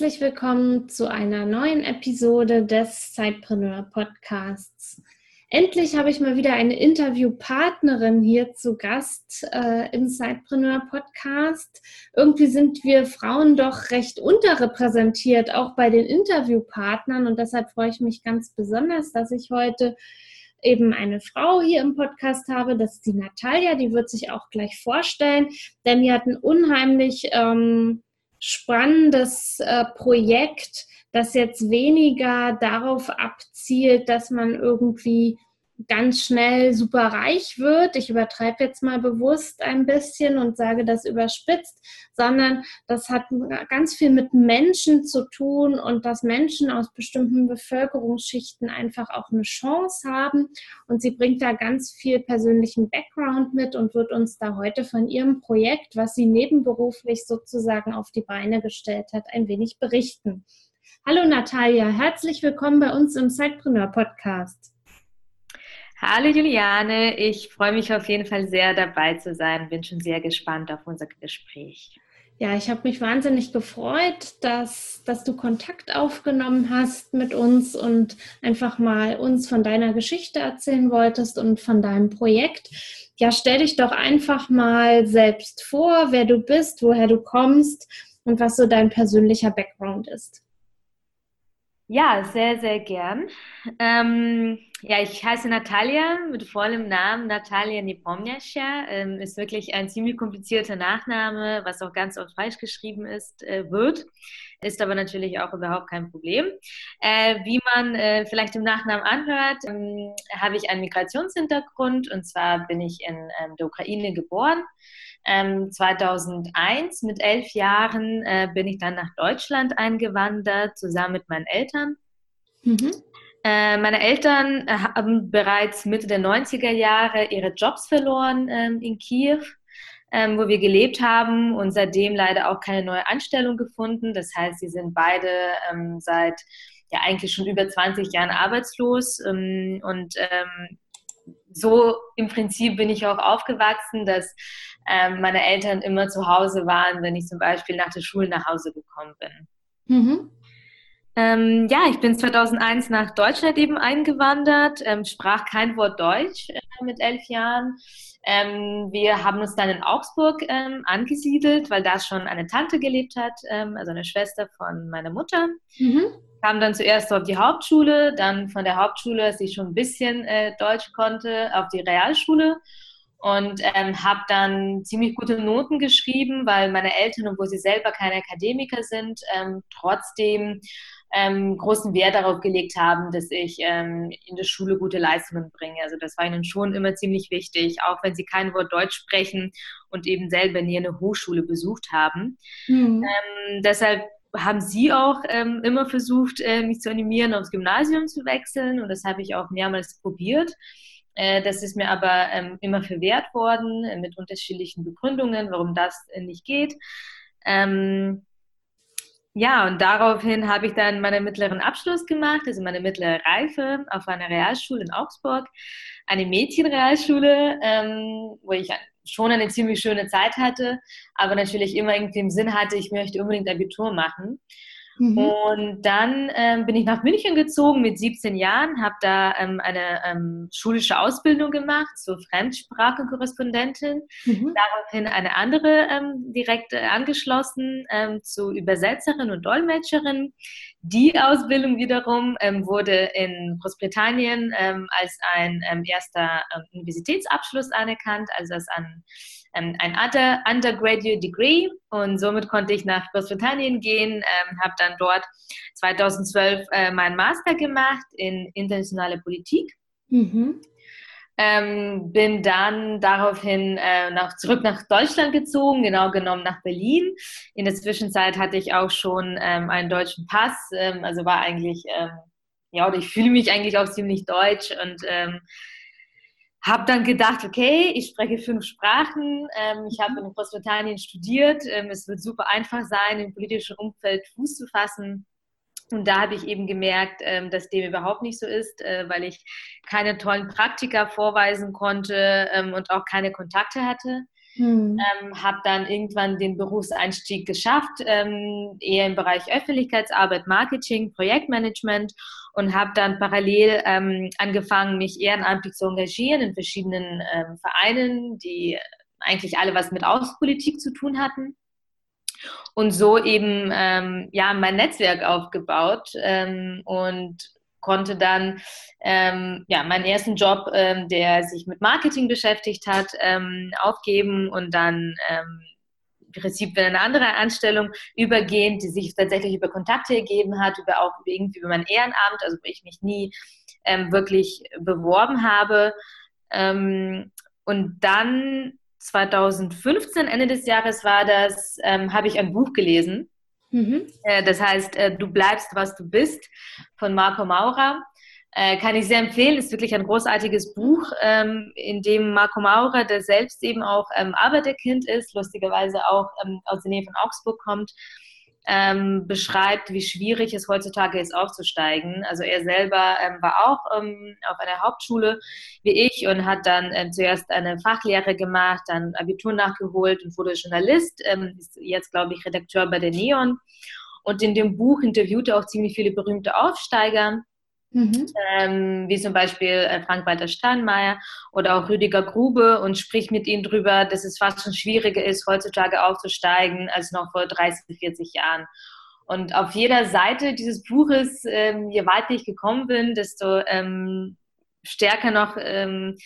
Herzlich willkommen zu einer neuen Episode des Zeitpreneur Podcasts. Endlich habe ich mal wieder eine Interviewpartnerin hier zu Gast äh, im Zeitpreneur Podcast. Irgendwie sind wir Frauen doch recht unterrepräsentiert, auch bei den Interviewpartnern. Und deshalb freue ich mich ganz besonders, dass ich heute eben eine Frau hier im Podcast habe, das ist die Natalia, die wird sich auch gleich vorstellen, denn die hat ein unheimlich ähm, spannendes äh, Projekt, das jetzt weniger darauf abzielt, dass man irgendwie ganz schnell super reich wird. Ich übertreibe jetzt mal bewusst ein bisschen und sage das überspitzt, sondern das hat ganz viel mit Menschen zu tun und dass Menschen aus bestimmten Bevölkerungsschichten einfach auch eine Chance haben. Und sie bringt da ganz viel persönlichen Background mit und wird uns da heute von ihrem Projekt, was sie nebenberuflich sozusagen auf die Beine gestellt hat, ein wenig berichten. Hallo Natalia, herzlich willkommen bei uns im Sidepreneur Podcast. Hallo Juliane, ich freue mich auf jeden Fall sehr dabei zu sein. Bin schon sehr gespannt auf unser Gespräch. Ja, ich habe mich wahnsinnig gefreut, dass, dass du Kontakt aufgenommen hast mit uns und einfach mal uns von deiner Geschichte erzählen wolltest und von deinem Projekt. Ja, stell dich doch einfach mal selbst vor, wer du bist, woher du kommst und was so dein persönlicher Background ist. Ja, sehr, sehr gern. Ähm, ja, ich heiße Natalia mit vollem Namen Natalia Nepomniachtcha. Ähm, ist wirklich ein ziemlich komplizierter Nachname, was auch ganz oft falsch geschrieben ist, äh, wird. Ist aber natürlich auch überhaupt kein Problem. Äh, wie man äh, vielleicht im Nachnamen anhört, ähm, habe ich einen Migrationshintergrund und zwar bin ich in ähm, der Ukraine geboren. Ähm, 2001 mit elf Jahren äh, bin ich dann nach Deutschland eingewandert, zusammen mit meinen Eltern. Mhm. Äh, meine Eltern äh, haben bereits Mitte der 90er Jahre ihre Jobs verloren ähm, in Kiew, ähm, wo wir gelebt haben und seitdem leider auch keine neue Anstellung gefunden. Das heißt, sie sind beide ähm, seit ja eigentlich schon über 20 Jahren arbeitslos und so im Prinzip bin ich auch aufgewachsen, dass ähm, meine Eltern immer zu Hause waren, wenn ich zum Beispiel nach der Schule nach Hause gekommen bin. Mhm. Ähm, ja, ich bin 2001 nach Deutschland eben eingewandert, ähm, sprach kein Wort Deutsch äh, mit elf Jahren. Ähm, wir haben uns dann in Augsburg ähm, angesiedelt, weil da schon eine Tante gelebt hat, ähm, also eine Schwester von meiner Mutter. Mhm. Kam dann zuerst auf die Hauptschule, dann von der Hauptschule, als ich schon ein bisschen äh, Deutsch konnte, auf die Realschule und ähm, habe dann ziemlich gute Noten geschrieben, weil meine Eltern, obwohl sie selber keine Akademiker sind, ähm, trotzdem ähm, großen Wert darauf gelegt haben, dass ich ähm, in der Schule gute Leistungen bringe. Also das war ihnen schon immer ziemlich wichtig, auch wenn sie kein Wort Deutsch sprechen und eben selber nie eine Hochschule besucht haben. Mhm. Ähm, deshalb haben sie auch ähm, immer versucht, äh, mich zu animieren, aufs Gymnasium zu wechseln und das habe ich auch mehrmals probiert. Äh, das ist mir aber ähm, immer verwehrt worden äh, mit unterschiedlichen Begründungen, warum das äh, nicht geht. Ähm, ja, und daraufhin habe ich dann meinen mittleren Abschluss gemacht, also meine mittlere Reife auf einer Realschule in Augsburg, eine Mädchenrealschule, ähm, wo ich schon eine ziemlich schöne Zeit hatte, aber natürlich immer irgendwie im Sinn hatte, ich möchte unbedingt Abitur machen. Mhm. Und dann ähm, bin ich nach München gezogen mit 17 Jahren, habe da ähm, eine ähm, schulische Ausbildung gemacht zur Fremdsprachenkorrespondentin, mhm. daraufhin eine andere ähm, direkt äh, angeschlossen ähm, zu Übersetzerin und Dolmetscherin. Die Ausbildung wiederum ähm, wurde in Großbritannien als ein erster Universitätsabschluss anerkannt, also als ein ähm, ein Under Undergraduate Degree und somit konnte ich nach Großbritannien gehen, ähm, habe dann dort 2012 äh, meinen Master gemacht in internationale Politik. Mhm. Ähm, bin dann daraufhin äh, nach, zurück nach Deutschland gezogen, genau genommen nach Berlin. In der Zwischenzeit hatte ich auch schon ähm, einen deutschen Pass, ähm, also war eigentlich ähm, ja, oder ich fühle mich eigentlich auch ziemlich deutsch und ähm, habe dann gedacht, okay, ich spreche fünf Sprachen, ähm, ich habe in Großbritannien studiert, ähm, es wird super einfach sein, im politischen Umfeld Fuß zu fassen. Und da habe ich eben gemerkt, ähm, dass dem überhaupt nicht so ist, äh, weil ich keine tollen Praktika vorweisen konnte ähm, und auch keine Kontakte hatte. Hm. Ähm, habe dann irgendwann den Berufseinstieg geschafft, ähm, eher im Bereich Öffentlichkeitsarbeit, Marketing, Projektmanagement und habe dann parallel ähm, angefangen, mich ehrenamtlich zu engagieren in verschiedenen ähm, Vereinen, die eigentlich alle was mit Außenpolitik zu tun hatten. Und so eben ähm, ja mein Netzwerk aufgebaut ähm, und konnte dann ähm, ja meinen ersten Job, ähm, der sich mit Marketing beschäftigt hat, ähm, aufgeben und dann ähm, Prinzip in eine andere Anstellung übergehen, die sich tatsächlich über Kontakte ergeben hat, über auch irgendwie über mein Ehrenamt, also wo ich mich nie wirklich beworben habe. und dann 2015, Ende des Jahres war das, ähm, habe ich ein Buch gelesen. Mhm. Äh, das heißt, äh, Du bleibst, was du bist, von Marco Maurer. Äh, kann ich sehr empfehlen, ist wirklich ein großartiges Buch, ähm, in dem Marco Maurer, der selbst eben auch ähm, Arbeiterkind ist, lustigerweise auch ähm, aus der Nähe von Augsburg kommt, ähm, beschreibt, wie schwierig es heutzutage ist, aufzusteigen. Also er selber ähm, war auch ähm, auf einer Hauptschule wie ich und hat dann ähm, zuerst eine Fachlehre gemacht, dann Abitur nachgeholt und wurde Journalist, ähm, ist jetzt, glaube ich, Redakteur bei der Neon. Und in dem Buch interviewt er auch ziemlich viele berühmte Aufsteiger. Mhm. Ähm, wie zum Beispiel äh, Frank-Walter Steinmeier oder auch Rüdiger Grube und spricht mit ihnen darüber, dass es fast schon schwieriger ist, heutzutage aufzusteigen als noch vor 30, 40 Jahren. Und auf jeder Seite dieses Buches, ähm, je weiter ich gekommen bin, desto ähm, stärker noch ähm,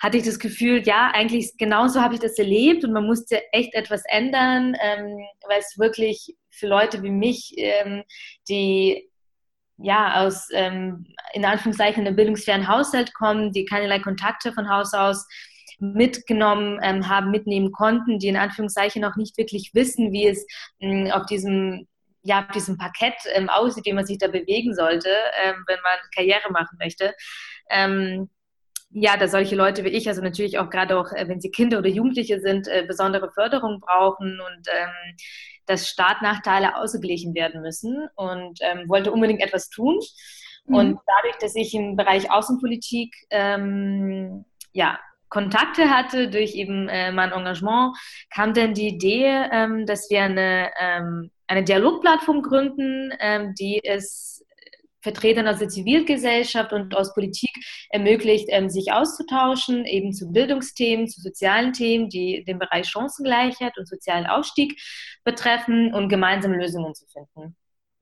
hatte ich das Gefühl, ja, eigentlich genauso habe ich das erlebt und man musste echt etwas ändern, ähm, weil es wirklich für Leute wie mich, ähm, die ja, aus ähm, in Anführungszeichen einem bildungsfernen Haushalt kommen, die keinerlei Kontakte von Haus aus mitgenommen ähm, haben, mitnehmen konnten, die in Anführungszeichen noch nicht wirklich wissen, wie es mh, auf diesem ja, auf diesem Parkett ähm, aussieht, wie man sich da bewegen sollte, ähm, wenn man Karriere machen möchte. Ähm, ja, da solche Leute wie ich, also natürlich auch gerade auch, äh, wenn sie Kinder oder Jugendliche sind, äh, besondere Förderung brauchen und ähm, dass Startnachteile ausgeglichen werden müssen und ähm, wollte unbedingt etwas tun. Mhm. Und dadurch, dass ich im Bereich Außenpolitik ähm, ja, Kontakte hatte durch eben äh, mein Engagement, kam dann die Idee, ähm, dass wir eine, ähm, eine Dialogplattform gründen, ähm, die es Vertretern aus der Zivilgesellschaft und aus Politik ermöglicht, ähm, sich auszutauschen, eben zu Bildungsthemen, zu sozialen Themen, die den Bereich Chancengleichheit und sozialen Aufstieg betreffen und gemeinsame Lösungen zu finden.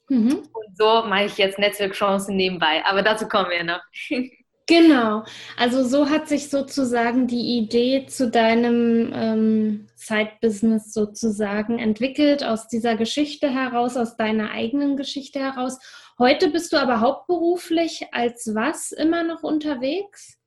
Mhm. Und so mache ich jetzt Netzwerkchancen nebenbei, aber dazu kommen wir noch. Genau, also so hat sich sozusagen die Idee zu deinem ähm, Side-Business sozusagen entwickelt, aus dieser Geschichte heraus, aus deiner eigenen Geschichte heraus. Heute bist du aber hauptberuflich als was immer noch unterwegs?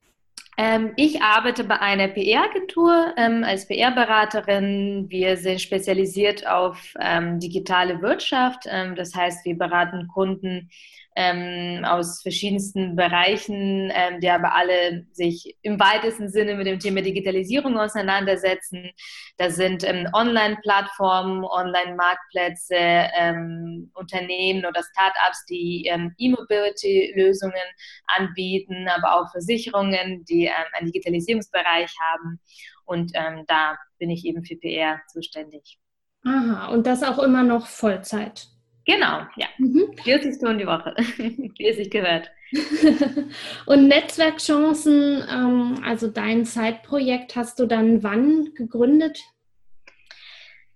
Ähm, ich arbeite bei einer PR-Agentur ähm, als PR-Beraterin. Wir sind spezialisiert auf ähm, digitale Wirtschaft. Ähm, das heißt, wir beraten Kunden ähm, aus verschiedensten Bereichen, ähm, die aber alle sich im weitesten Sinne mit dem Thema Digitalisierung auseinandersetzen. Das sind ähm, Online-Plattformen, Online-Marktplätze, ähm, Unternehmen oder Startups, die ähm, E-Mobility-Lösungen anbieten, aber auch Versicherungen, die ähm, einen Digitalisierungsbereich haben. Und da bin ich eben für PR zuständig. Aha, und das auch immer noch Vollzeit. Genau, ja. Mhm. 40 Stunden die Woche, wie es sich gehört. Und Netzwerkchancen, ähm, also dein Zeitprojekt, hast du dann wann gegründet?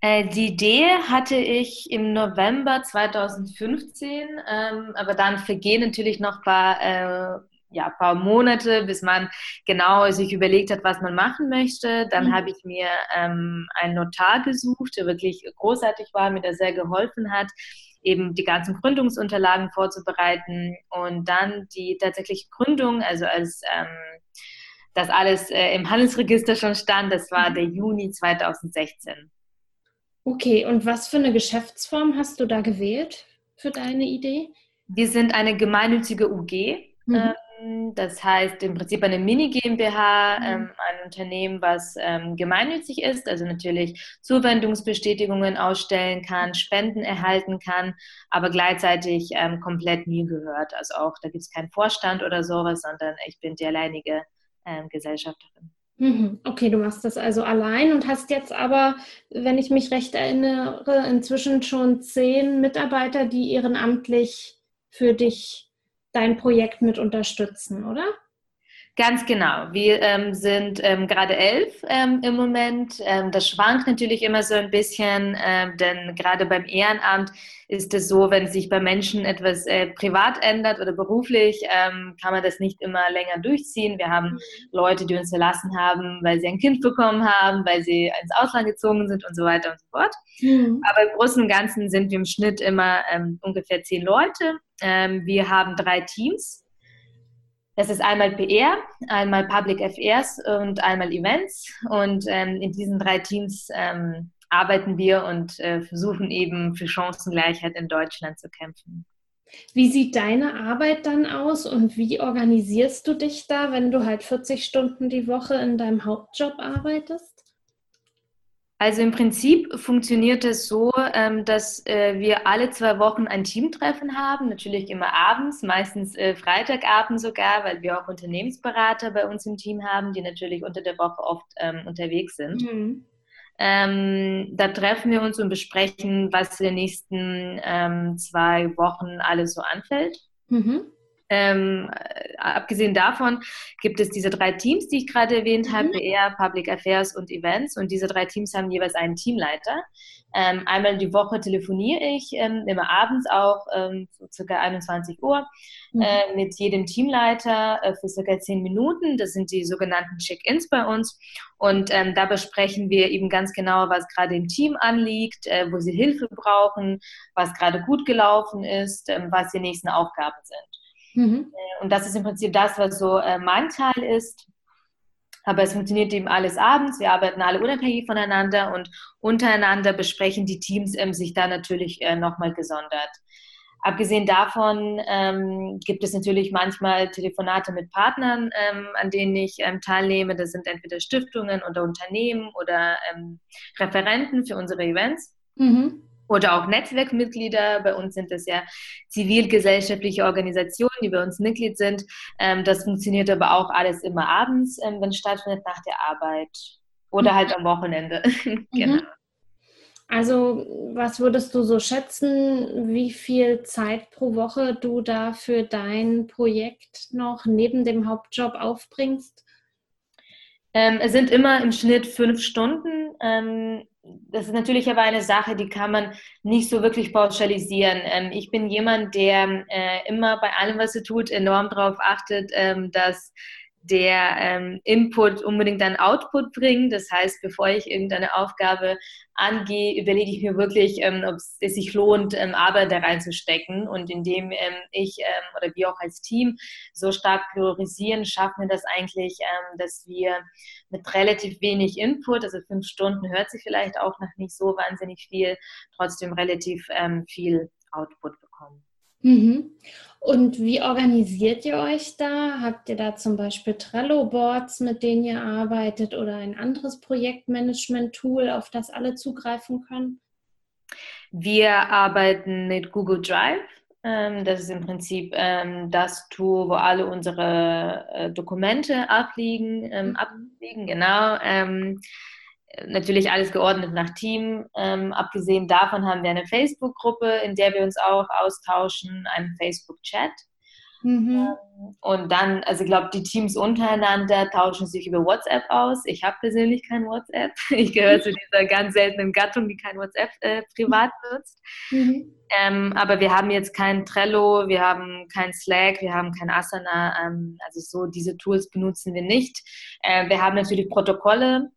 Äh, die Idee hatte ich im November 2015, ähm, aber dann vergehen natürlich noch ein paar, äh, ja, paar Monate, bis man genau sich überlegt hat, was man machen möchte. Dann mhm. habe ich mir ähm, einen Notar gesucht, der wirklich großartig war, mir da sehr geholfen hat eben die ganzen Gründungsunterlagen vorzubereiten und dann die tatsächliche Gründung, also als ähm, das alles äh, im Handelsregister schon stand, das war der Juni 2016. Okay, und was für eine Geschäftsform hast du da gewählt für deine Idee? Wir sind eine gemeinnützige UG. Mhm. Ähm, das heißt im Prinzip eine Mini-GmbH, mhm. ähm, ein Unternehmen, was ähm, gemeinnützig ist, also natürlich Zuwendungsbestätigungen ausstellen kann, Spenden erhalten kann, aber gleichzeitig ähm, komplett mir gehört. Also auch, da gibt es keinen Vorstand oder sowas, sondern ich bin die alleinige ähm, Gesellschafterin. Mhm. Okay, du machst das also allein und hast jetzt aber, wenn ich mich recht erinnere, inzwischen schon zehn Mitarbeiter, die ehrenamtlich für dich dein Projekt mit unterstützen, oder? Ganz genau. Wir ähm, sind ähm, gerade elf ähm, im Moment. Ähm, das schwankt natürlich immer so ein bisschen, ähm, denn gerade beim Ehrenamt ist es so, wenn sich bei Menschen etwas äh, privat ändert oder beruflich, ähm, kann man das nicht immer länger durchziehen. Wir haben mhm. Leute, die uns verlassen haben, weil sie ein Kind bekommen haben, weil sie ins Ausland gezogen sind und so weiter und so fort. Mhm. Aber im Großen und Ganzen sind wir im Schnitt immer ungefähr zehn Leute. wir haben drei Teams das ist einmal PR, einmal Public Affairs und einmal Events. Und ähm, in diesen drei Teams ähm, arbeiten wir und äh, versuchen eben für Chancengleichheit in Deutschland zu kämpfen. Wie sieht deine Arbeit dann aus und wie organisierst du dich da, wenn du halt 40 Stunden die Woche in deinem Hauptjob arbeitest? Also im Prinzip funktioniert es so, ähm, dass äh, wir alle zwei Wochen ein Teamtreffen haben, natürlich immer abends, meistens äh, Freitagabend sogar, weil wir auch Unternehmensberater bei uns im Team haben, die natürlich unter der Woche oft ähm, unterwegs sind. Mhm. Ähm, da treffen wir uns und besprechen, was in den nächsten ähm, zwei Wochen alles so anfällt. Mhm. Ähm, äh, abgesehen davon gibt es diese drei Teams, die ich gerade erwähnt habe, mhm. PR, Public Affairs und Events. Und diese drei Teams haben jeweils einen Teamleiter. Ähm, einmal die Woche telefoniere ich, ähm, immer abends auch, ähm, so circa 21 Uhr, mhm. äh, mit jedem Teamleiter äh, für circa 10 Minuten. Das sind die sogenannten Check-ins bei uns. Und ähm, da besprechen wir eben ganz genau, was gerade im Team anliegt, äh, wo sie Hilfe brauchen, was gerade gut gelaufen ist, ähm, was die nächsten Aufgaben sind. Mhm. Äh, und das ist im Prinzip das, was so äh, mein Teil ist. Aber es funktioniert eben alles abends. Wir arbeiten alle unabhängig voneinander und untereinander besprechen die Teams ähm, sich da natürlich äh, nochmal gesondert. Abgesehen davon ähm, gibt es natürlich manchmal Telefonate mit Partnern, ähm, an denen ich ähm, teilnehme. Das sind entweder Stiftungen oder Unternehmen oder ähm, Referenten für unsere Events. Mhm oder auch Netzwerkmitglieder. Bei uns sind es ja zivilgesellschaftliche Organisationen, die bei uns Mitglied sind. Ähm, das funktioniert aber auch alles immer abends, ähm, wenn es stattfindet, nach der Arbeit oder halt am Wochenende. genau. Mhm. Also, was würdest du so schätzen, wie viel Zeit pro Woche du da für dein Projekt noch neben dem Hauptjob aufbringst? Ähm, es sind immer im Schnitt fünf Stunden. Ähm, das ist natürlich aber eine Sache, die kann man nicht so wirklich pauschalisieren. Ähm, ich bin jemand, der äh, immer bei allem, was er tut, enorm darauf achtet, ähm, dass der ähm, Input unbedingt einen Output bringt. Das heißt, bevor ich irgendeine Aufgabe angehe, überlege ich mir wirklich, ähm, ob es sich lohnt, ähm, Arbeit da reinzustecken. Und indem ähm, ich ähm, oder wir auch als Team so stark priorisieren, schaffen wir das eigentlich, ähm, dass wir mit relativ wenig Input, also fünf Stunden hört sich vielleicht auch noch nicht so wahnsinnig viel, trotzdem relativ viel Output bekommen. Mhm. Und wie organisiert ihr euch da? Habt ihr da zum Beispiel Trello-Boards, mit denen ihr arbeitet oder ein anderes Projektmanagement-Tool, auf das alle zugreifen können? Wir arbeiten mit Google Drive. Ähm, das ist im Prinzip ähm, das Tool, wo alle unsere äh, Dokumente abliegen, ähm, mhm. abliegen genau natürlich alles geordnet nach Team. Ähm, abgesehen davon haben wir eine Facebook-Gruppe, in der wir uns auch austauschen, einen Facebook-Chat. Mhm. Ähm, und dann, also ich glaube, die Teams untereinander tauschen sich über WhatsApp aus. Ich habe persönlich kein WhatsApp. Ich gehöre zu dieser ganz seltenen Gattung, die kein WhatsApp äh, privat nutzt. Mhm. Ähm, aber wir haben jetzt kein Trello, wir haben kein Slack, wir haben kein Asana. Ähm, also so diese Tools benutzen wir nicht. Äh, wir haben natürlich Protokolle,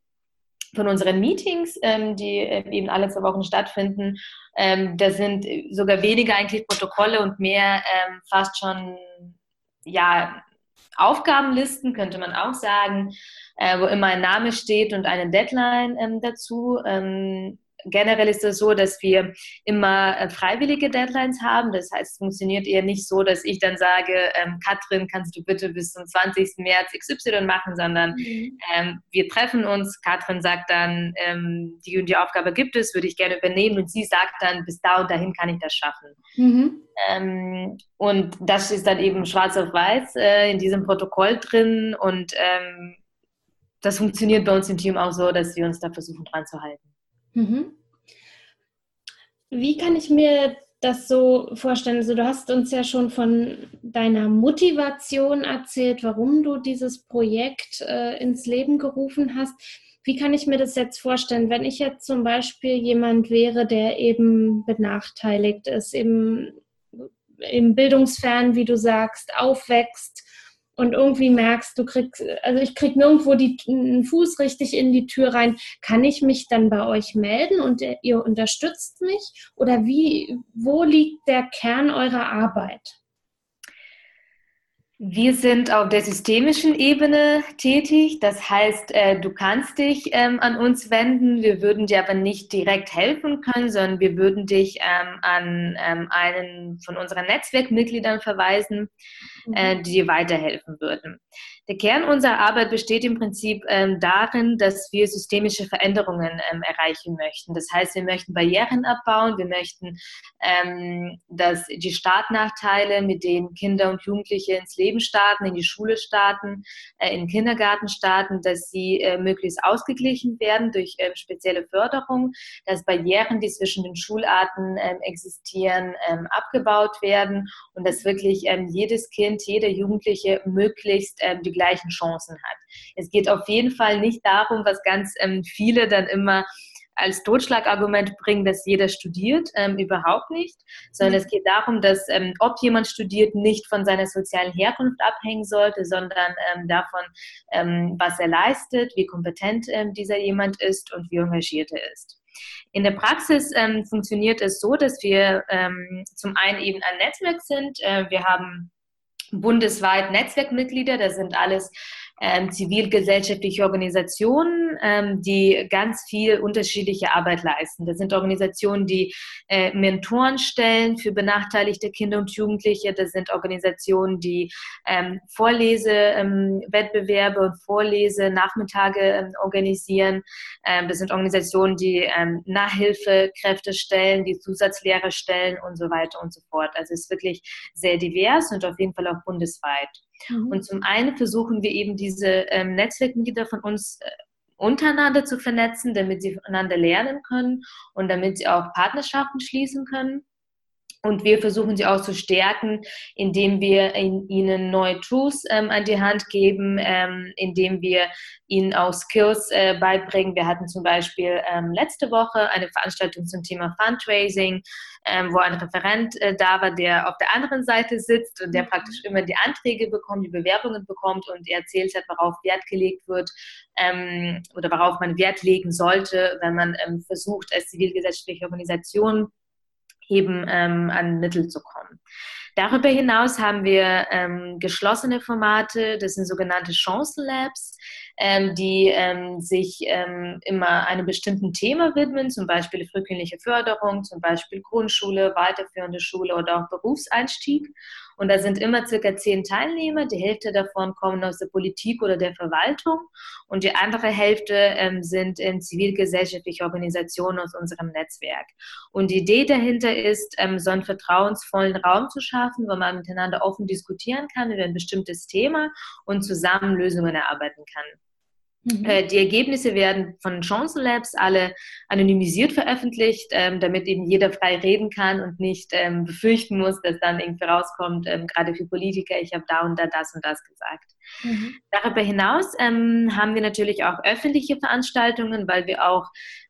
von unseren Meetings, ähm, die äh, eben alle zwei Wochen stattfinden. Ähm, da sind sogar weniger eigentlich Protokolle und mehr ähm, fast schon ja, Aufgabenlisten, könnte man auch sagen, äh, wo immer ein Name steht und eine Deadline ähm, dazu. Generell ist es so, dass wir immer äh, freiwillige Deadlines haben. Das heißt, es funktioniert eher nicht so, dass ich dann sage, ähm, Katrin, kannst du bitte bis zum 20. März XY machen, sondern mhm. ähm, wir treffen uns. Katrin sagt dann, ähm, die und die Aufgabe gibt es, würde ich gerne übernehmen. Und sie sagt dann, bis da und dahin kann ich das schaffen. Mhm. Ähm, und das ist dann eben schwarz auf weiß äh, in diesem Protokoll drin. Und ähm, das funktioniert bei uns im Team auch so, dass wir uns da versuchen dran zu halten. Mhm. Wie kann ich mir das so vorstellen? Also du hast uns ja schon von deiner Motivation erzählt, warum du dieses Projekt äh, ins Leben gerufen hast. Wie kann ich mir das jetzt vorstellen, wenn ich jetzt zum Beispiel jemand wäre, der eben benachteiligt ist, eben im Bildungsfern, wie du sagst, aufwächst und irgendwie merkst, du kriegst, also ich krieg nirgendwo die, einen Fuß richtig in die Tür rein, kann ich mich dann bei euch melden und ihr unterstützt mich? Oder wie, wo liegt der Kern eurer Arbeit? Wir sind auf der systemischen Ebene tätig. Das heißt, äh, du kannst dich ähm, an uns wenden. Wir würden dir aber nicht direkt helfen können, sondern wir würden dich ähm, an ähm, einen von unseren Netzwerkmitgliedern verweisen, äh, mhm. die dir weiterhelfen würden. Der Kern unserer Arbeit besteht im Prinzip ähm, darin, dass wir systemische Veränderungen ähm, erreichen möchten. Das heißt, wir möchten Barrieren abbauen, wir möchten, ähm, dass die Startnachteile, mit denen Kinder und Jugendliche ins Leben starten, in die Schule starten, äh, in den Kindergarten starten, dass sie äh, möglichst ausgeglichen werden durch äh, spezielle Förderung, dass Barrieren, die zwischen den Schularten ähm, existieren, ähm, abgebaut werden und dass wirklich ähm, jedes Kind, jeder Jugendliche möglichst die die gleichen Chancen hat. Es geht auf jeden Fall nicht darum, was ganz ähm, viele dann immer als Totschlagargument bringen, dass jeder studiert, ähm, überhaupt nicht, sondern mhm. es geht darum, dass ähm, ob jemand studiert, nicht von seiner sozialen Herkunft abhängen sollte, sondern ähm, davon, ähm, was er leistet, wie kompetent ähm, dieser jemand ist und wie engagiert er ist. In der Praxis ähm, funktioniert es so, dass wir zum einen eben ein Netzwerk sind. Äh, wir haben bundesweit Netzwerkmitglieder, das sind alles ähm, zivilgesellschaftliche Organisationen, ähm, die ganz viel unterschiedliche Arbeit leisten. Das sind Organisationen, die äh, Mentoren stellen für benachteiligte Kinder und Jugendliche. Das sind Organisationen, die ähm, Vorlesewettbewerbe ähm, und Vorlesenachmittage ähm, organisieren. Ähm, das sind Organisationen, die Nachhilfekräfte stellen, die Zusatzlehre stellen und so weiter und so fort. Also es ist wirklich sehr divers und auf jeden Fall auch bundesweit. Mhm. Und zum einen versuchen wir eben diese ähm, Netzwerkmitglieder von uns äh, untereinander zu vernetzen, damit sie voneinander lernen können und damit sie auch Partnerschaften schließen können. Und wir versuchen sie auch zu stärken, indem wir ihnen neue Tools ähm, an die Hand geben, ähm, indem wir ihnen auch Skills äh, beibringen. Wir hatten zum Beispiel ähm, letzte Woche eine Veranstaltung zum Thema Fundraising, ähm, wo ein Referent äh, da war, der auf der anderen Seite sitzt und der praktisch immer die Anträge bekommt, die Bewerbungen bekommt und er erzählt hat, worauf Wert gelegt wird ähm, oder worauf man Wert legen sollte, wenn man ähm, versucht, als zivilgesellschaftliche Organisation eben ähm, an Mittel zu kommen. Darüber hinaus haben wir ähm, geschlossene Formate, das sind sogenannte Chancenlabs, ähm, die ähm, sich ähm, immer einem bestimmten Thema widmen, zum Beispiel frühkindliche Förderung, zum Beispiel Grundschule, weiterführende Schule oder auch Berufseinstieg. Und da sind immer circa zehn Teilnehmer. Die Hälfte davon kommen aus der Politik oder der Verwaltung und die andere Hälfte ähm, sind in zivilgesellschaftliche Organisationen aus unserem Netzwerk. Und die Idee dahinter ist, ähm, so einen vertrauensvollen Raum zu schaffen, wo man miteinander offen diskutieren kann über ein bestimmtes Thema und zusammen Lösungen erarbeiten kann. Mhm. Äh, die Ergebnisse werden von Chancen Labs alle anonymisiert veröffentlicht, ähm, damit eben jeder frei reden kann und nicht ähm, befürchten muss, dass dann irgendwie rauskommt, ähm, gerade für Politiker, ich habe da und da das und das gesagt. Mhm. Darüber hinaus haben wir natürlich auch öffentliche Veranstaltungen, weil wir auch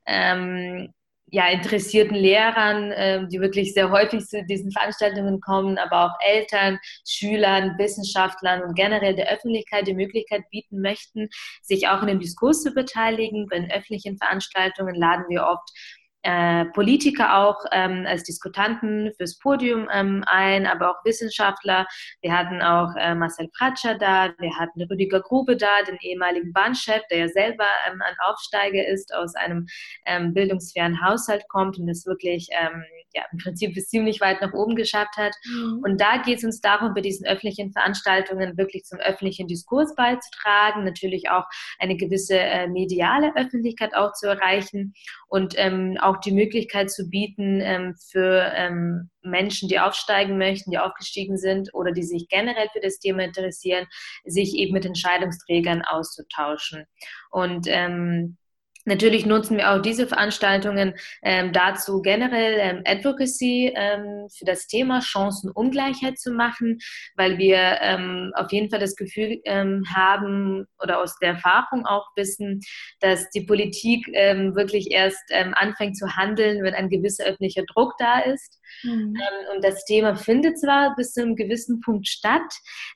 ähm, ja, interessierten Lehrern, äh, die wirklich sehr häufig zu diesen Veranstaltungen kommen, aber auch Eltern, Schülern, Wissenschaftlern und generell der Öffentlichkeit die Möglichkeit bieten möchten, sich auch in dem Diskurs zu beteiligen. Bei öffentlichen Veranstaltungen laden wir oft äh, Politiker auch ähm, als Diskutanten fürs Podium ähm, ein, aber auch Wissenschaftler. Wir hatten auch äh, Marcel Fratscher da, wir hatten Rüdiger Grube da, den ehemaligen Bahnchef, der ja selber ähm, ein Aufsteiger ist, aus einem ähm, bildungsfernen Haushalt kommt und das wirklich ähm, ja, im Prinzip bis ziemlich weit nach oben geschafft hat. Mhm. Und da geht es uns darum, bei diesen öffentlichen Veranstaltungen wirklich zum öffentlichen Diskurs beizutragen, natürlich auch eine gewisse äh, mediale Öffentlichkeit auch zu erreichen und ähm, auch die Möglichkeit zu bieten ähm, für ähm, Menschen, die aufsteigen möchten, die aufgestiegen sind oder die sich generell für das Thema interessieren, sich eben mit Entscheidungsträgern auszutauschen. Und ähm, Natürlich nutzen wir auch diese Veranstaltungen ähm, dazu, generell ähm, Advocacy ähm, für das Thema Chancenungleichheit zu machen, weil wir ähm, auf jeden Fall das Gefühl ähm, haben oder aus der Erfahrung auch wissen, dass die Politik ähm, wirklich erst anfängt zu handeln, wenn ein gewisser öffentlicher Druck da ist. Mhm. und das Thema findet zwar bis zu einem gewissen Punkt statt,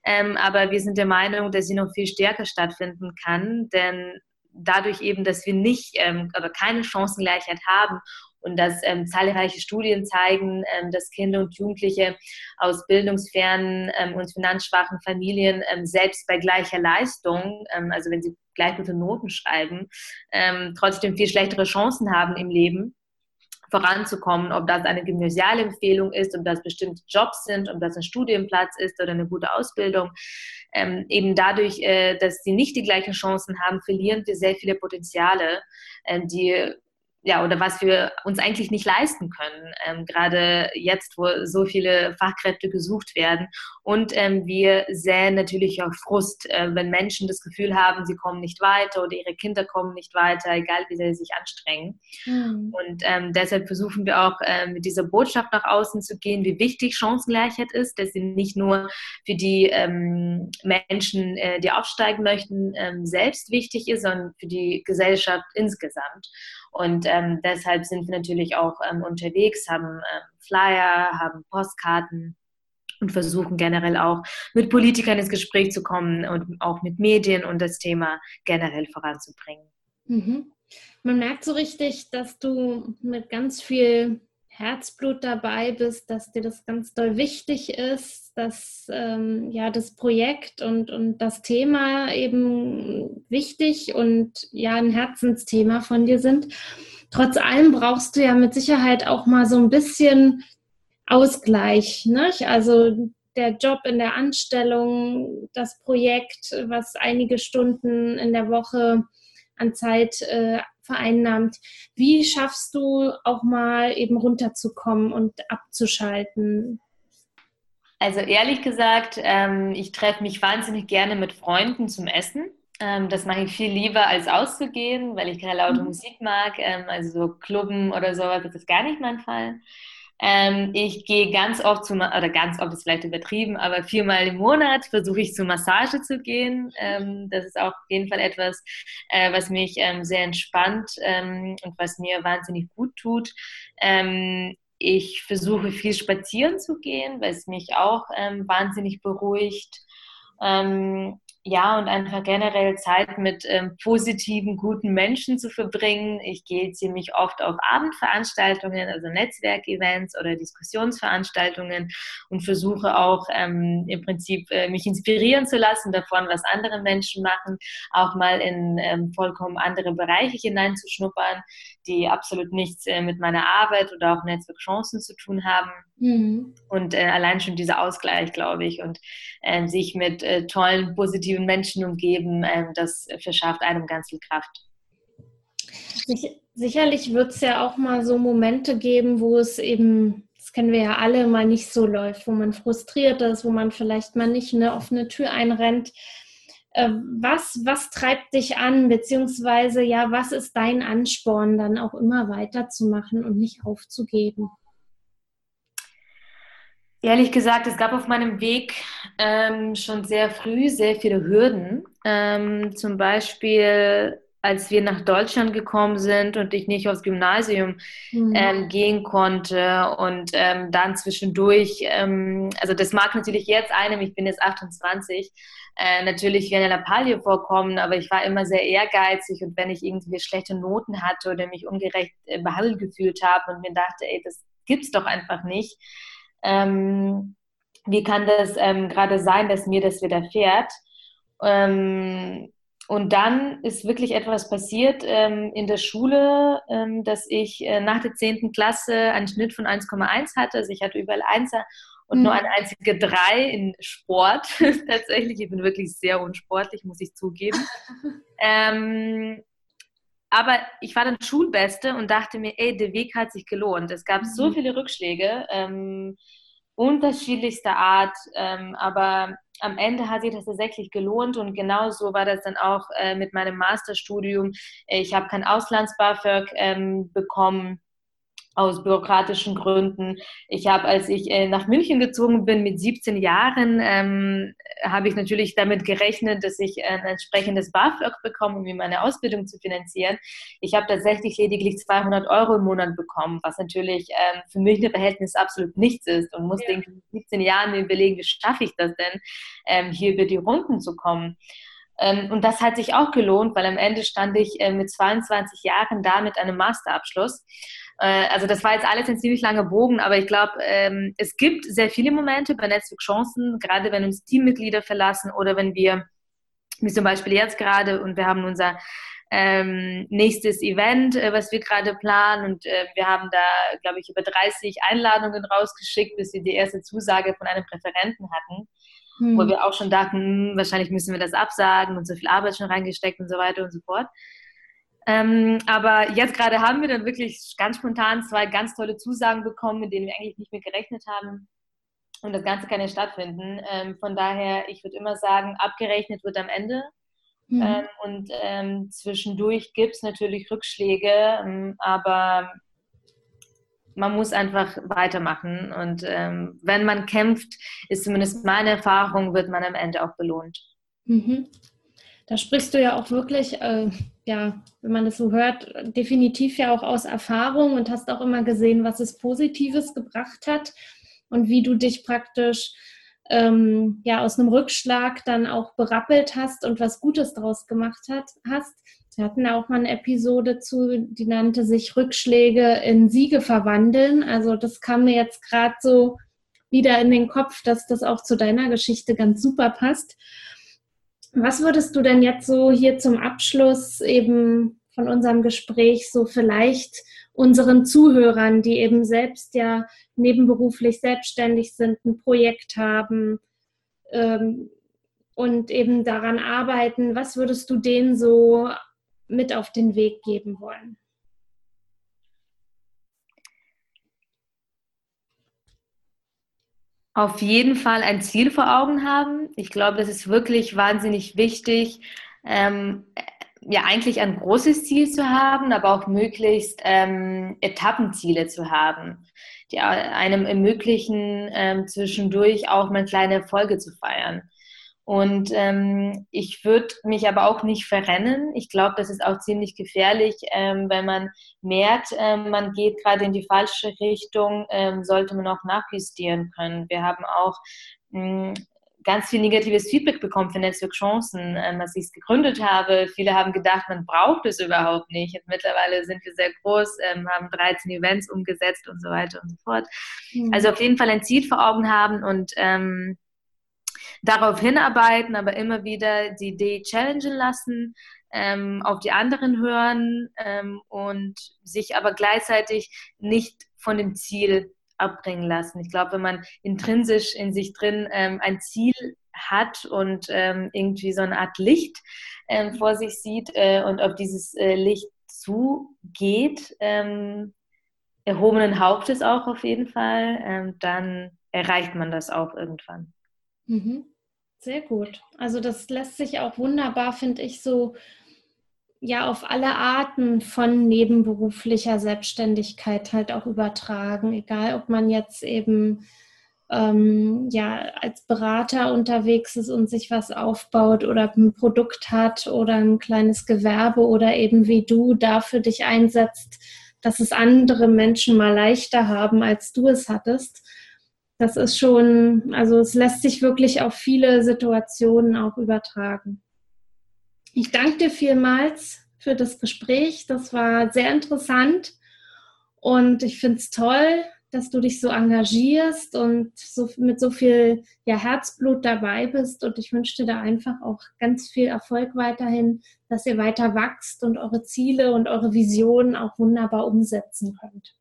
aber wir sind der Meinung, dass sie noch viel stärker stattfinden kann, denn dadurch eben, dass wir nicht ähm, oder keine Chancengleichheit haben und dass ähm, zahlreiche Studien zeigen, ähm, dass Kinder und Jugendliche aus bildungsfernen ähm, und finanzschwachen Familien ähm, selbst bei gleicher Leistung, ähm, also wenn sie gleich gute Noten schreiben, ähm, trotzdem viel schlechtere Chancen haben im Leben voranzukommen, ob das eine gymnasiale Empfehlung ist, ob das bestimmte Jobs sind, ob das ein Studienplatz ist oder eine gute Ausbildung. Ähm, eben dadurch, äh, dass sie nicht die gleichen Chancen haben, verlieren wir sehr viele Potenziale, äh, die ja, oder was wir uns eigentlich nicht leisten können, ähm, gerade jetzt, wo so viele Fachkräfte gesucht werden. Und ähm, wir sehen natürlich auch Frust, äh, wenn Menschen das Gefühl haben, sie kommen nicht weiter oder ihre Kinder kommen nicht weiter, egal wie sie sich anstrengen. Mhm. Und ähm, deshalb versuchen wir auch äh, mit dieser Botschaft nach außen zu gehen, wie wichtig Chancengleichheit ist, dass sie nicht nur für die ähm, Menschen, äh, die aufsteigen möchten, ähm, selbst wichtig ist, sondern für die Gesellschaft insgesamt. Und ähm, deshalb sind wir natürlich auch ähm, unterwegs, haben ähm, Flyer, haben Postkarten und versuchen generell auch mit Politikern ins Gespräch zu kommen und auch mit Medien und das Thema generell voranzubringen. Mhm. Man merkt so richtig, dass du mit ganz viel Herzblut dabei bist, dass dir das ganz doll wichtig ist, dass ähm, ja das Projekt und, und das Thema eben wichtig und ja ein Herzensthema von dir sind. Trotz allem brauchst du ja mit Sicherheit auch mal so ein bisschen Ausgleich. Ne? Also der Job in der Anstellung, das Projekt, was einige Stunden in der Woche an Zeit äh, vereinnahmt. Wie schaffst du auch mal eben runterzukommen und abzuschalten? Also ehrlich gesagt, ähm, ich treffe mich wahnsinnig gerne mit Freunden zum Essen. Ähm, das mache ich viel lieber als auszugehen, weil ich keine laute mhm. Musik mag. Ähm, also so Clubben oder sowas, das ist gar nicht mein Fall. Ähm, ich gehe ganz oft zu, oder ganz oft ist vielleicht übertrieben, aber viermal im Monat versuche ich zur Massage zu gehen. Ähm, das ist auch auf jeden Fall etwas, äh, was mich ähm, sehr entspannt ähm, und was mir wahnsinnig gut tut. Ähm, ich versuche viel spazieren zu gehen, weil es mich auch ähm, wahnsinnig beruhigt. Ähm, ja, und einfach generell Zeit mit ähm, positiven, guten Menschen zu verbringen. Ich gehe ziemlich oft auf Abendveranstaltungen, also Netzwerkevents oder Diskussionsveranstaltungen und versuche auch ähm, im Prinzip äh, mich inspirieren zu lassen davon, was andere Menschen machen, auch mal in ähm, vollkommen andere Bereiche hineinzuschnuppern, die absolut nichts äh, mit meiner Arbeit oder auch Netzwerkchancen zu tun haben. Mhm. Und äh, allein schon dieser Ausgleich, glaube ich, und äh, sich mit äh, tollen, positiven Menschen umgeben, ähm, das verschafft einem ganz viel Kraft. sicherlich wird es ja auch mal so Momente geben, wo es eben, das kennen wir ja alle, mal nicht so läuft, wo man frustriert ist, wo man vielleicht mal nicht eine offene Tür einrennt. Äh, was, was treibt dich an, beziehungsweise ja, was ist dein Ansporn, dann auch immer weiterzumachen und nicht aufzugeben? Ehrlich gesagt, es gab auf meinem Weg ähm, schon sehr früh sehr viele Hürden. Ähm, zum Beispiel als wir nach Deutschland gekommen sind und ich nicht aufs Gymnasium mhm. ähm, gehen konnte und ähm, dann zwischendurch, ähm, also das mag natürlich jetzt einem, ich bin jetzt 28, äh, natürlich wie eine Lappalie vorkommen, aber ich war immer sehr ehrgeizig und wenn ich irgendwie schlechte Noten hatte oder mich ungerecht äh, behandelt gefühlt habe und mir dachte, ey, das gibt's doch einfach nicht. Ähm, wie kann das ähm, gerade sein, dass mir das widerfährt? Ähm, und dann ist wirklich etwas passiert ähm, in der Schule, ähm, dass ich äh, nach der 10. Klasse einen Schnitt von 1,1 hatte. Also ich hatte überall Einser und mhm. nur eine einzige 3 in Sport. Tatsächlich, ich bin wirklich sehr unsportlich, muss ich zugeben. ähm, aber ich war dann Schulbeste und dachte mir, ey, der Weg hat sich gelohnt. Es gab mhm. so viele Rückschläge, ähm, unterschiedlichster Art, ähm, aber am Ende hat sich das tatsächlich gelohnt und genauso war das dann auch äh, mit meinem Masterstudium. Ich habe kein Auslands-BAföG ähm, bekommen aus bürokratischen Gründen. Ich habe, als ich äh, nach München gezogen bin mit 17 Jahren, ähm, habe ich natürlich damit gerechnet, dass ich ein entsprechendes BAföG bekomme, um mir meine Ausbildung zu finanzieren. Ich habe tatsächlich lediglich 200 Euro im Monat bekommen, was natürlich ähm, für mich ein Verhältnis absolut nichts ist und muss ja. mit 17 Jahren mir überlegen, wie schaffe ich das denn, ähm, hier über die Runden zu kommen. Ähm, und das hat sich auch gelohnt, weil am Ende stand ich äh, mit 22 Jahren da mit einem Masterabschluss. Äh, also das war jetzt alles ein ziemlich langer Bogen, aber ich glaube, ähm, es gibt sehr viele Momente bei Netzwerk Chancen, gerade wenn uns Teammitglieder verlassen oder wenn wir, wie zum Beispiel jetzt gerade, und wir haben unser ähm, nächstes Event, äh, was wir gerade planen. Und äh, wir haben da, glaube ich, über 30 Einladungen rausgeschickt, bis wir die erste Zusage von einem Präferenten hatten. Hm. Wo wir auch schon dachten, hm, wahrscheinlich müssen wir das absagen und so viel Arbeit schon reingesteckt und so weiter und so fort. Ähm, aber jetzt gerade haben wir dann wirklich ganz spontan zwei ganz tolle Zusagen bekommen, mit denen wir eigentlich nicht mehr gerechnet haben. Und das Ganze kann ja stattfinden. Ähm, von daher, ich würde immer sagen, abgerechnet wird am Ende. Mhm. Ähm, und ähm, zwischendurch gibt es natürlich Rückschläge, ähm, aber man muss einfach weitermachen. Und ähm, wenn man kämpft, ist zumindest meine Erfahrung, wird man am Ende auch belohnt. Mhm. Da sprichst du ja auch wirklich, äh, ja, wenn man das so hört, definitiv ja auch aus Erfahrung und hast auch immer gesehen, was es Positives gebracht hat und wie du dich praktisch ähm, ja aus einem Rückschlag dann auch berappelt hast und was Gutes draus gemacht hat, hast. Wir hatten auch mal eine Episode zu, die nannte sich Rückschläge in Siege verwandeln. Also das kam mir jetzt gerade so wieder in den Kopf, dass das auch zu deiner Geschichte ganz super passt. Was würdest du denn jetzt so hier zum Abschluss eben von unserem Gespräch so vielleicht unseren Zuhörern, die eben selbst ja nebenberuflich selbstständig sind, ein Projekt haben ähm, und eben daran arbeiten, was würdest du denen so mit auf den Weg geben wollen? Auf jeden Fall ein Ziel vor Augen haben. Ich glaube, das ist wirklich wahnsinnig wichtig, ähm, ja eigentlich ein großes Ziel zu haben, aber auch möglichst ähm, Etappenziele zu haben, die einem ermöglichen, ähm, zwischendurch auch mal kleine Erfolge zu feiern. Und ähm, ich würde mich aber auch nicht verrennen. Ich glaube, das ist auch ziemlich gefährlich, ähm, wenn man merkt, ähm, man geht gerade in die falsche Richtung, ähm, sollte man auch nachjustieren können. Wir haben auch mh, hm, ganz viel negatives Feedback bekommen für Netzwerk Chancen, ähm, als ich es gegründet habe. Viele haben gedacht, man braucht es überhaupt nicht. Und mittlerweile sind wir sehr groß, ähm, haben 13 Events umgesetzt und so weiter und so fort. Mhm. Also auf jeden Fall ein Ziel vor Augen haben und ähm, darauf hinarbeiten, aber immer wieder die Idee challengen lassen, ähm, auf die anderen hören ähm, und sich aber gleichzeitig nicht von dem Ziel abbringen lassen. Ich glaube, wenn man intrinsisch in sich drin ähm, ein Ziel hat und ähm, irgendwie so eine Art Licht ähm, vor sich sieht äh, und auf dieses äh, Licht zugeht, ähm, erhobenen Hauptes auch auf jeden Fall, dann erreicht man das auch irgendwann. Mhm. Sehr gut. Also das lässt sich auch wunderbar, finde ich, so ja auf alle Arten von nebenberuflicher Selbstständigkeit halt auch übertragen. Egal, ob man jetzt eben ähm, ja als Berater unterwegs ist und sich was aufbaut oder ein Produkt hat oder ein kleines Gewerbe oder eben wie du dafür dich einsetzt, dass es andere Menschen mal leichter haben, als du es hattest. Das ist schon, also es lässt sich wirklich auf viele Situationen auch übertragen. Ich danke dir vielmals für das Gespräch. Das war sehr interessant und ich finde es toll, dass du dich so engagierst und so, mit so viel ja, Herzblut dabei bist. Und ich wünsche dir da einfach auch ganz viel Erfolg weiterhin, dass ihr weiter wachst und eure Ziele und eure Visionen auch wunderbar umsetzen könnt.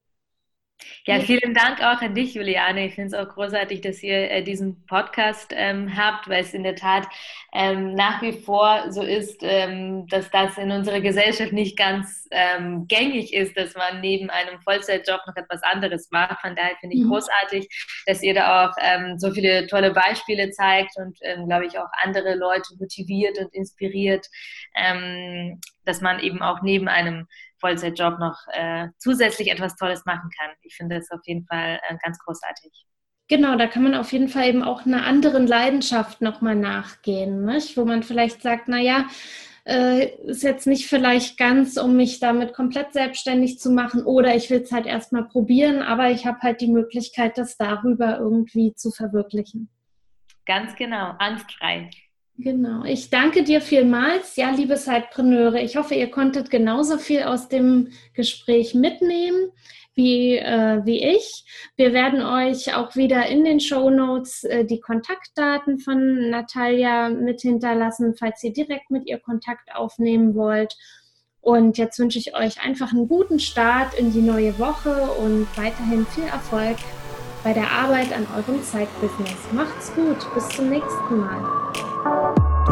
Ja, vielen Dank auch an dich, Juliane. Ich finde es auch großartig, dass ihr äh, diesen Podcast ähm, habt, weil es in der Tat ähm, nach wie vor so ist, ähm, dass das in unserer Gesellschaft nicht ganz ähm, gängig ist, dass man neben einem Vollzeitjob noch etwas anderes macht. Von daher finde ich mhm. großartig, dass ihr da auch ähm, so viele tolle Beispiele zeigt und, ähm, glaube ich, auch andere Leute motiviert und inspiriert, dass man eben auch neben einem Vollzeitjob noch äh, zusätzlich etwas Tolles machen kann. Ich finde das auf jeden Fall äh, ganz großartig. Genau, da kann man auf jeden Fall eben auch einer anderen Leidenschaft nochmal nachgehen, nicht? wo man vielleicht sagt, naja, äh, ist jetzt nicht vielleicht ganz, um mich damit komplett selbstständig zu machen oder ich will es halt erstmal probieren, aber ich habe halt die Möglichkeit, das darüber irgendwie zu verwirklichen. Ganz genau, angstfrei. Genau. Ich danke dir vielmals. Ja, liebe Zeitpreneure, ich hoffe, ihr konntet genauso viel aus dem Gespräch mitnehmen wie, äh, wie ich. Wir werden euch auch wieder in den Show Notes äh, die Kontaktdaten von Natalia mit hinterlassen, falls ihr direkt mit ihr Kontakt aufnehmen wollt. Und jetzt wünsche ich euch einfach einen guten Start in die neue Woche und weiterhin viel Erfolg bei der Arbeit an eurem Zeitbusiness. Macht's gut, bis zum nächsten Mal.